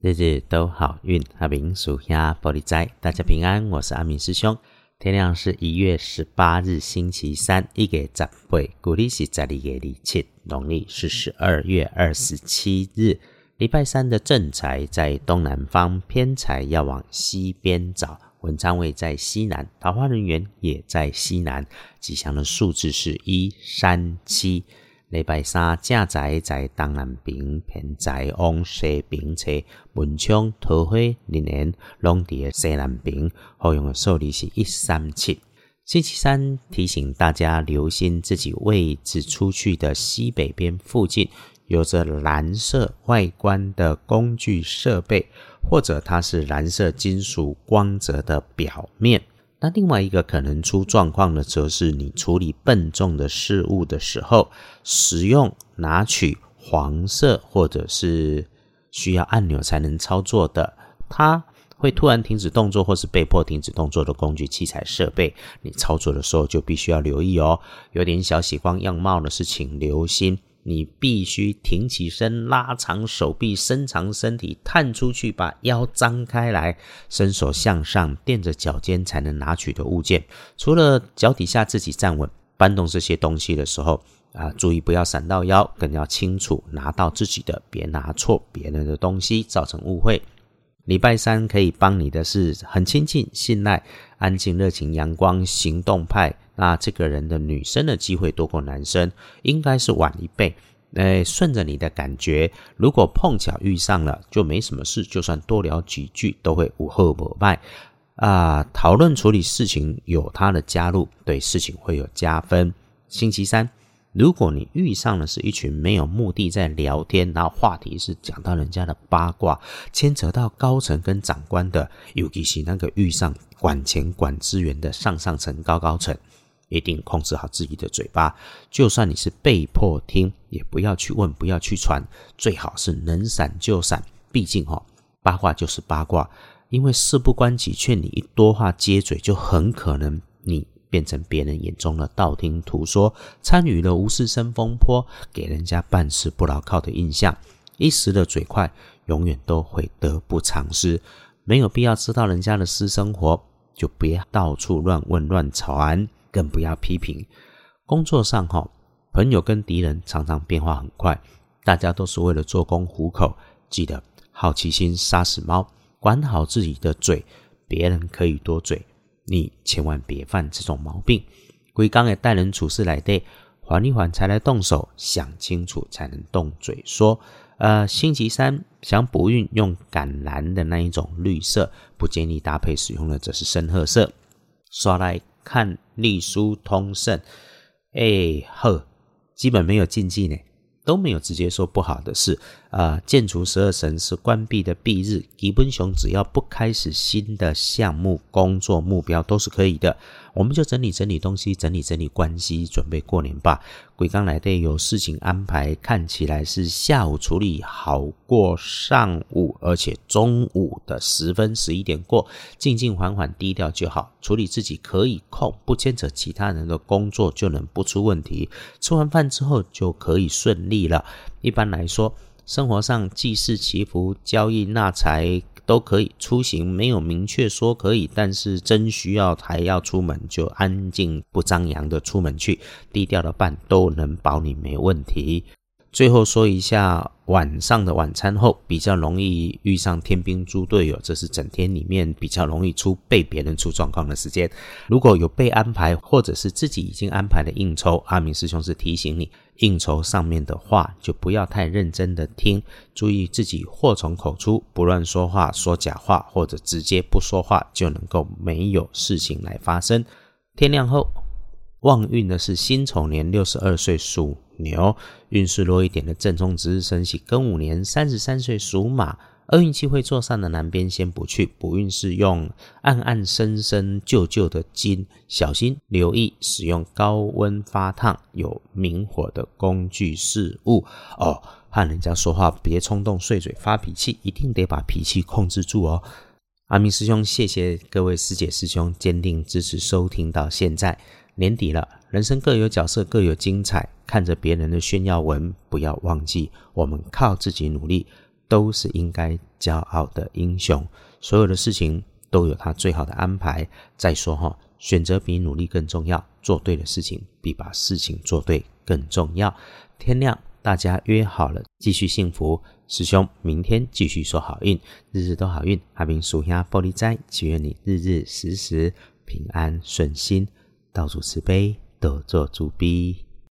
日日都好运，阿明属下玻璃斋，大家平安。我是阿明师兄。天亮是一月十八日，星期三，一个十八，古历是十二月二七，农历是十二月二十七日，礼拜三的正财在东南方，偏财要往西边找。文昌位在西南，桃花人员也在西南。吉祥的数字是一三七。礼拜三正财在东南边，偏在往西边车。文昌桃花人缘拢伫西南边。好用的数字是一三七。星期三提醒大家留心自己位置出去的西北边附近。有着蓝色外观的工具设备，或者它是蓝色金属光泽的表面。那另外一个可能出状况的，则是你处理笨重的事物的时候，使用拿取黄色或者是需要按钮才能操作的，它会突然停止动作或是被迫停止动作的工具器材设备，你操作的时候就必须要留意哦。有点小喜光样貌的是，请留心。你必须挺起身，拉长手臂，伸长身体，探出去，把腰张开来，伸手向上，垫着脚尖才能拿取的物件。除了脚底下自己站稳，搬动这些东西的时候啊，注意不要闪到腰，更要清楚拿到自己的，别拿错别人的东西，造成误会。礼拜三可以帮你的是很亲近、信赖、安静、热情、阳光、行动派。那这个人的女生的机会多过男生，应该是晚一倍。哎，顺着你的感觉，如果碰巧遇上了，就没什么事。就算多聊几句，都会无后不败啊。讨论处理事情有他的加入，对事情会有加分。星期三。如果你遇上的是一群没有目的在聊天，然后话题是讲到人家的八卦，牵扯到高层跟长官的，尤其是那个遇上管钱管资源的上上层高高层，一定控制好自己的嘴巴。就算你是被迫听，也不要去问，不要去传，最好是能闪就闪。毕竟哈，八卦就是八卦，因为事不关己，劝你一多话接嘴，就很可能你。变成别人眼中的道听途说，参与了无事生风波，给人家办事不牢靠的印象。一时的嘴快，永远都会得不偿失。没有必要知道人家的私生活，就别到处乱问乱传，更不要批评。工作上哈，朋友跟敌人常常变化很快，大家都是为了做工糊口。记得好奇心杀死猫，管好自己的嘴，别人可以多嘴。你千万别犯这种毛病。龟刚的待人处事来对，缓一缓才来动手，想清楚才能动嘴说。呃，星期三想补运用橄榄的那一种绿色，不建议搭配使用的则是深褐色。刷来看隶书通胜，哎呵，基本没有禁忌呢。都没有直接说不好的事啊！建除十二神是关闭的蔽日，吉本熊只要不开始新的项目、工作目标都是可以的。我们就整理整理东西，整理整理关系，准备过年吧。鬼刚来的有事情安排，看起来是下午处理好过上午，而且中午的十分十一点过，静静缓缓低调就好。处理自己可以控，不牵扯其他人的工作，就能不出问题。吃完饭之后就可以顺利了。一般来说，生活上祭祀祈福、交易纳财。都可以出行，没有明确说可以，但是真需要还要出门，就安静不张扬的出门去，低调的办都能保你没问题。最后说一下，晚上的晚餐后比较容易遇上天兵猪队友，这是整天里面比较容易出被别人出状况的时间。如果有被安排或者是自己已经安排的应酬，阿明师兄是提醒你，应酬上面的话就不要太认真的听，注意自己祸从口出，不乱说话，说假话或者直接不说话，就能够没有事情来发生。天亮后。旺运的是辛丑年六十二岁属牛，运势弱一点的正冲值日生喜庚午年三十三岁属马。厄运气会坐上的南边先不去，补运是用暗暗深深旧旧的金，小心留意使用高温发烫有明火的工具事物哦。和人家说话别冲动碎嘴发脾气，一定得把脾气控制住哦。阿明师兄，谢谢各位师姐师兄坚定支持收听到现在。年底了，人生各有角色，各有精彩。看着别人的炫耀文，不要忘记我们靠自己努力，都是应该骄傲的英雄。所有的事情都有他最好的安排。再说哈，选择比努力更重要，做对的事情比把事情做对更重要。天亮，大家约好了继续幸福。师兄，明天继续说好运，日日都好运。阿明属下玻璃斋，祈愿你日日时时平安顺心，道主慈悲，多做主逼。